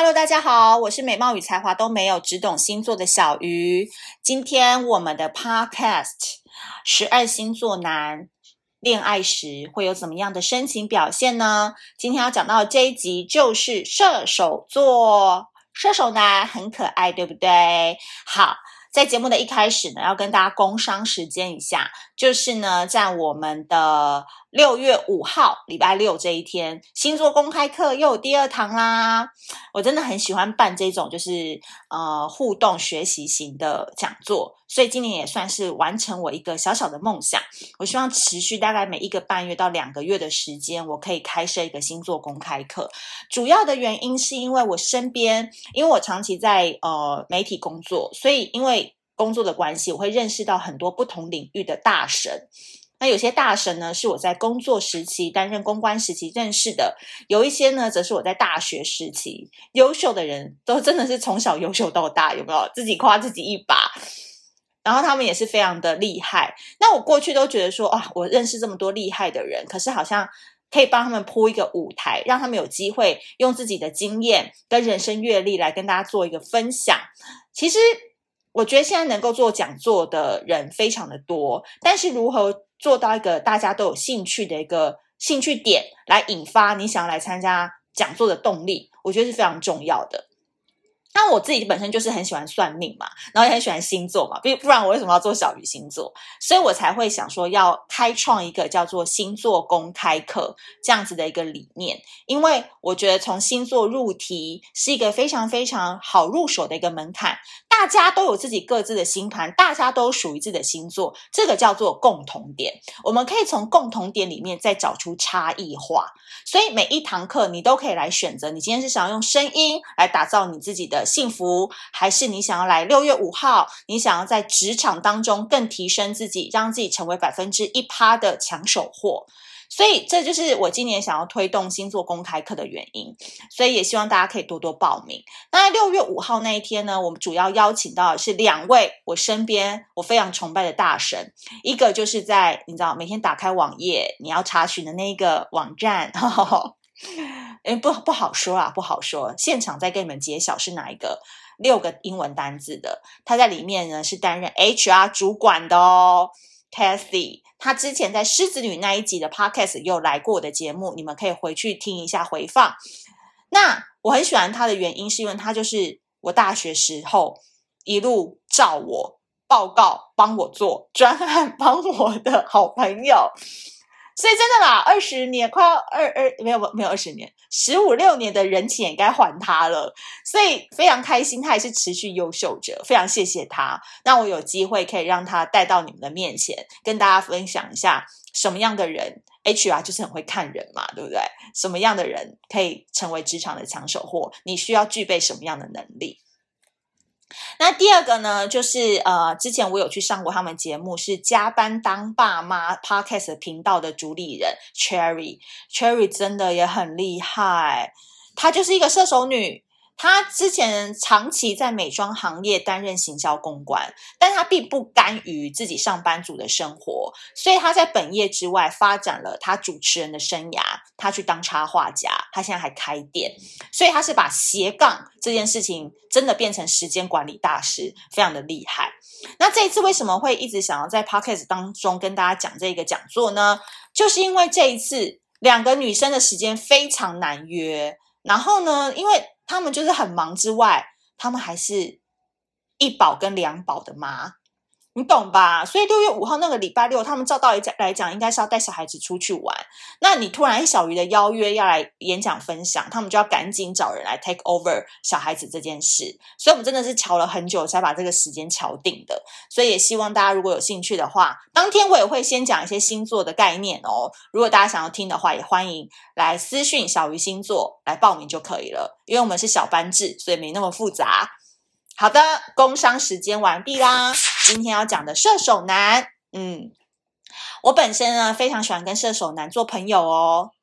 Hello，大家好，我是美貌与才华都没有，只懂星座的小鱼。今天我们的 Podcast 十二星座男恋爱时会有怎么样的深情表现呢？今天要讲到的这一集就是射手座，射手男很可爱，对不对？好。在节目的一开始呢，要跟大家工商时间一下，就是呢，在我们的六月五号礼拜六这一天，星座公开课又有第二堂啦。我真的很喜欢办这种就是呃互动学习型的讲座，所以今年也算是完成我一个小小的梦想。我希望持续大概每一个半月到两个月的时间，我可以开设一个星座公开课。主要的原因是因为我身边，因为我长期在呃媒体工作，所以因为工作的关系，我会认识到很多不同领域的大神。那有些大神呢，是我在工作时期担任公关时期认识的；有一些呢，则是我在大学时期优秀的人，都真的是从小优秀到大，有没有？自己夸自己一把。然后他们也是非常的厉害。那我过去都觉得说，啊，我认识这么多厉害的人，可是好像可以帮他们铺一个舞台，让他们有机会用自己的经验跟人生阅历来跟大家做一个分享。其实。我觉得现在能够做讲座的人非常的多，但是如何做到一个大家都有兴趣的一个兴趣点，来引发你想要来参加讲座的动力，我觉得是非常重要的。那我自己本身就是很喜欢算命嘛，然后也很喜欢星座嘛，不不然我为什么要做小鱼星座？所以我才会想说要开创一个叫做星座公开课这样子的一个理念，因为我觉得从星座入题是一个非常非常好入手的一个门槛。大家都有自己各自的星盘，大家都属于自己的星座，这个叫做共同点。我们可以从共同点里面再找出差异化，所以每一堂课你都可以来选择。你今天是想要用声音来打造你自己的幸福，还是你想要来六月五号，你想要在职场当中更提升自己，让自己成为百分之一趴的抢手货？所以这就是我今年想要推动星座公开课的原因，所以也希望大家可以多多报名。那六月五号那一天呢，我们主要邀请到的是两位我身边我非常崇拜的大神，一个就是在你知道每天打开网页你要查询的那个网站，诶不不好说啊，不好说，现场再跟你们揭晓是哪一个六个英文单字的，他在里面呢是担任 HR 主管的哦。Kathy，他之前在狮子女那一集的 Podcast 有来过我的节目，你们可以回去听一下回放。那我很喜欢他的原因，是因为他就是我大学时候一路照我报告、帮我做专案、帮我的好朋友。所以真的啦，二十年快要二二没有没有二十年，十五六年的人情也该还他了。所以非常开心，他也是持续优秀者，非常谢谢他，让我有机会可以让他带到你们的面前，跟大家分享一下什么样的人 HR 就是很会看人嘛，对不对？什么样的人可以成为职场的抢手货？你需要具备什么样的能力？那第二个呢，就是呃，之前我有去上过他们节目，是加班当爸妈 Podcast 频道的主理人 Cherry，Cherry 真的也很厉害，她就是一个射手女。他之前长期在美妆行业担任行销公关，但他并不甘于自己上班族的生活，所以他在本业之外发展了他主持人的生涯。他去当插画家，他现在还开店，所以他是把斜杠这件事情真的变成时间管理大师，非常的厉害。那这一次为什么会一直想要在 Podcast 当中跟大家讲这个讲座呢？就是因为这一次两个女生的时间非常难约，然后呢，因为他们就是很忙之外，他们还是一宝跟两宝的妈，你懂吧？所以六月五号那个礼拜六，他们照道理讲来讲，应该是要带小孩子出去玩。那你突然小鱼的邀约要来演讲分享，他们就要赶紧找人来 take over 小孩子这件事。所以，我们真的是乔了很久才把这个时间乔定的。所以，也希望大家如果有兴趣的话，当天我也会先讲一些星座的概念哦。如果大家想要听的话，也欢迎。来私讯小鱼星座来报名就可以了，因为我们是小班制，所以没那么复杂。好的，工商时间完毕啦。今天要讲的射手男，嗯，我本身呢非常喜欢跟射手男做朋友哦。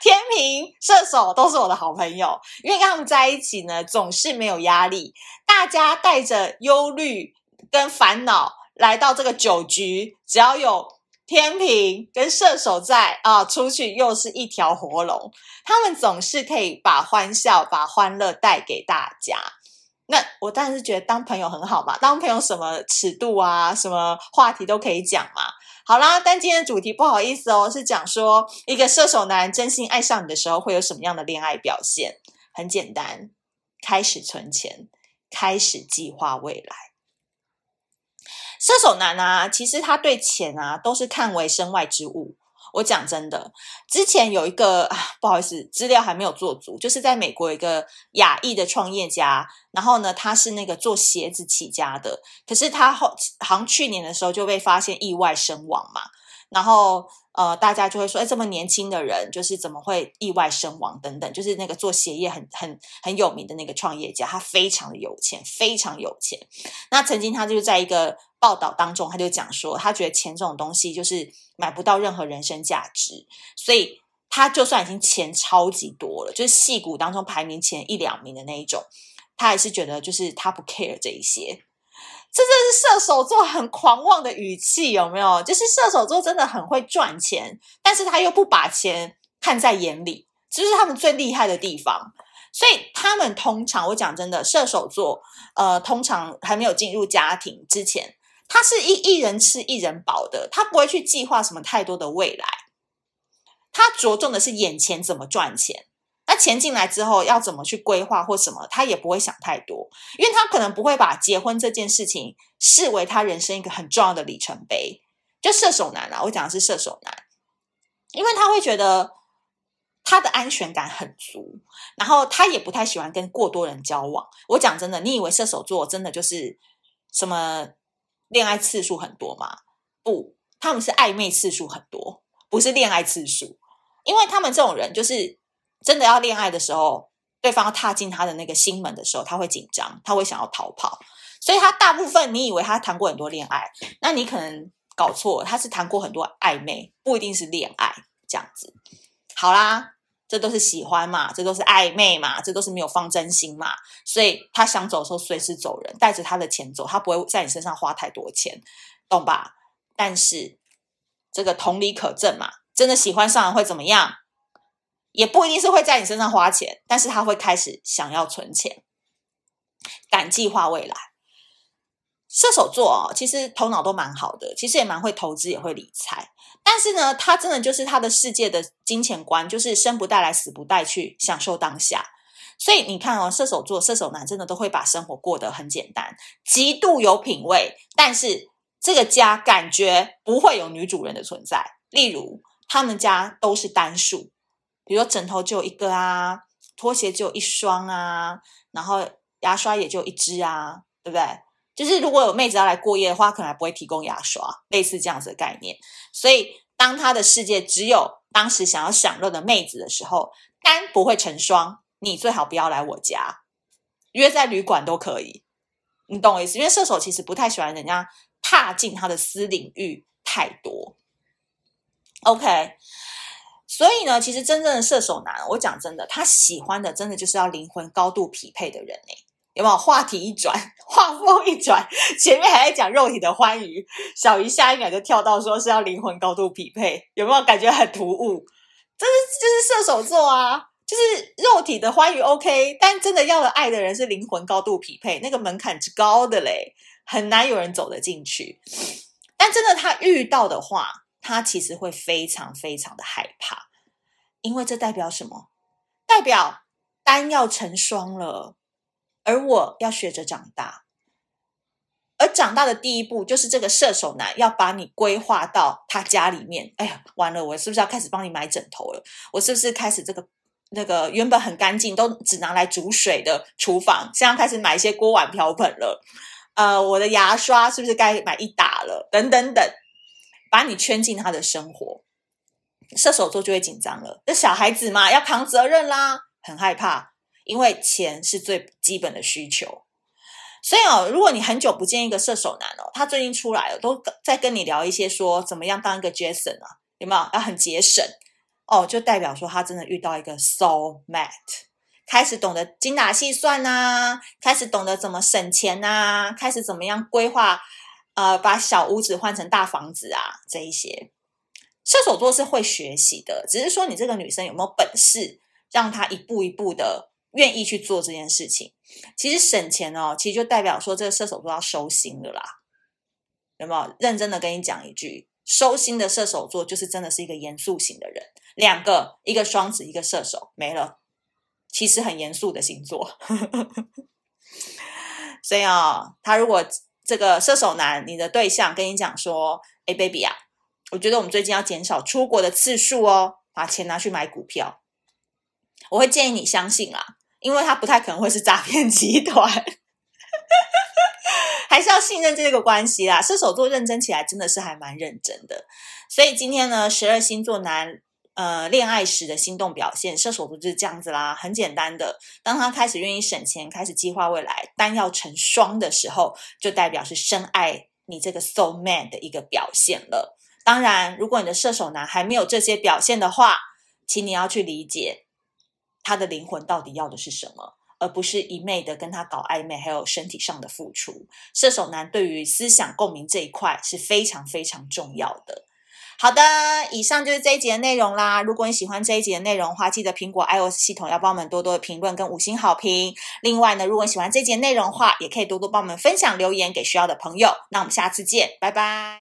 天秤、射手都是我的好朋友，因为跟他们在一起呢，总是没有压力。大家带着忧虑跟烦恼来到这个酒局，只要有。天秤跟射手在啊，出去又是一条活龙。他们总是可以把欢笑、把欢乐带给大家。那我当然是觉得当朋友很好嘛，当朋友什么尺度啊，什么话题都可以讲嘛。好啦，但今天的主题不好意思哦，是讲说一个射手男真心爱上你的时候会有什么样的恋爱表现？很简单，开始存钱，开始计划未来。射手男啊，其实他对钱啊都是看为身外之物。我讲真的，之前有一个，不好意思，资料还没有做足，就是在美国一个亚裔的创业家，然后呢，他是那个做鞋子起家的，可是他后好像去年的时候就被发现意外身亡嘛，然后。呃，大家就会说，哎，这么年轻的人，就是怎么会意外身亡等等，就是那个做鞋业很很很有名的那个创业家，他非常的有钱，非常有钱。那曾经他就在一个报道当中，他就讲说，他觉得钱这种东西就是买不到任何人生价值，所以他就算已经钱超级多了，就是戏骨当中排名前一两名的那一种，他还是觉得就是他不 care 这一些。这真是射手座很狂妄的语气，有没有？就是射手座真的很会赚钱，但是他又不把钱看在眼里，这是他们最厉害的地方。所以他们通常，我讲真的，射手座，呃，通常还没有进入家庭之前，他是一一人吃一人饱的，他不会去计划什么太多的未来，他着重的是眼前怎么赚钱。钱进来之后要怎么去规划或什么，他也不会想太多，因为他可能不会把结婚这件事情视为他人生一个很重要的里程碑。就射手男啊，我讲的是射手男，因为他会觉得他的安全感很足，然后他也不太喜欢跟过多人交往。我讲真的，你以为射手座真的就是什么恋爱次数很多吗？不，他们是暧昧次数很多，不是恋爱次数，因为他们这种人就是。真的要恋爱的时候，对方要踏进他的那个心门的时候，他会紧张，他会想要逃跑。所以他大部分你以为他谈过很多恋爱，那你可能搞错，他是谈过很多暧昧，不一定是恋爱这样子。好啦，这都是喜欢嘛，这都是暧昧嘛，这都是没有放真心嘛。所以他想走的时候随时走人，带着他的钱走，他不会在你身上花太多钱，懂吧？但是这个同理可证嘛，真的喜欢上会怎么样？也不一定是会在你身上花钱，但是他会开始想要存钱，敢计划未来。射手座哦，其实头脑都蛮好的，其实也蛮会投资，也会理财。但是呢，他真的就是他的世界的金钱观，就是生不带来，死不带去，享受当下。所以你看哦，射手座、射手男真的都会把生活过得很简单，极度有品味。但是这个家感觉不会有女主人的存在。例如，他们家都是单数。比如说枕头就有一个啊，拖鞋就有一双啊，然后牙刷也就一支啊，对不对？就是如果有妹子要来过夜的话，可能还不会提供牙刷，类似这样子的概念。所以当他的世界只有当时想要享乐的妹子的时候，单不会成双，你最好不要来我家，约在旅馆都可以，你懂我意思？因为射手其实不太喜欢人家踏进他的私领域太多。OK。所以呢，其实真正的射手男，我讲真的，他喜欢的真的就是要灵魂高度匹配的人诶，有没有？话题一转，话锋一转，前面还在讲肉体的欢愉，小鱼下一秒就跳到说是要灵魂高度匹配，有没有感觉很突兀？这是就是射手座啊，就是肉体的欢愉 OK，但真的要的爱的人是灵魂高度匹配，那个门槛之高的嘞，很难有人走得进去。但真的他遇到的话。他其实会非常非常的害怕，因为这代表什么？代表单要成双了，而我要学着长大，而长大的第一步就是这个射手男要把你规划到他家里面。哎呀，完了，我是不是要开始帮你买枕头了？我是不是开始这个那个原本很干净都只拿来煮水的厨房，现在开始买一些锅碗瓢盆了？呃，我的牙刷是不是该买一打了？等等等。把你圈进他的生活，射手座就会紧张了。这小孩子嘛，要扛责任啦，很害怕，因为钱是最基本的需求。所以哦，如果你很久不见一个射手男哦，他最近出来了，都在跟你聊一些说怎么样当一个 Jason 啊，有没有？要很节省哦，就代表说他真的遇到一个 soul mate，开始懂得精打细算啊，开始懂得怎么省钱啊，开始怎么样规划。呃，把小屋子换成大房子啊，这一些射手座是会学习的，只是说你这个女生有没有本事，让她一步一步的愿意去做这件事情。其实省钱哦，其实就代表说这个射手座要收心了啦。有没有认真的跟你讲一句，收心的射手座就是真的是一个严肃型的人。两个，一个双子，一个射手，没了。其实很严肃的星座。所以啊，他如果这个射手男，你的对象跟你讲说：“哎，baby 啊，我觉得我们最近要减少出国的次数哦，把钱拿去买股票。”我会建议你相信啦，因为他不太可能会是诈骗集团，还是要信任这个关系啦。射手座认真起来真的是还蛮认真的，所以今天呢，十二星座男。呃，恋爱时的心动表现，射手座就是这样子啦，很简单的。当他开始愿意省钱，开始计划未来，单要成双的时候，就代表是深爱你这个 SO man 的一个表现了。当然，如果你的射手男还没有这些表现的话，请你要去理解他的灵魂到底要的是什么，而不是一昧的跟他搞暧昧，还有身体上的付出。射手男对于思想共鸣这一块是非常非常重要的。好的，以上就是这一集的内容啦。如果你喜欢这一集的内容的话，记得苹果 iOS 系统要帮我们多多的评论跟五星好评。另外呢，如果你喜欢这一集的内容的话，也可以多多帮我们分享留言给需要的朋友。那我们下次见，拜拜。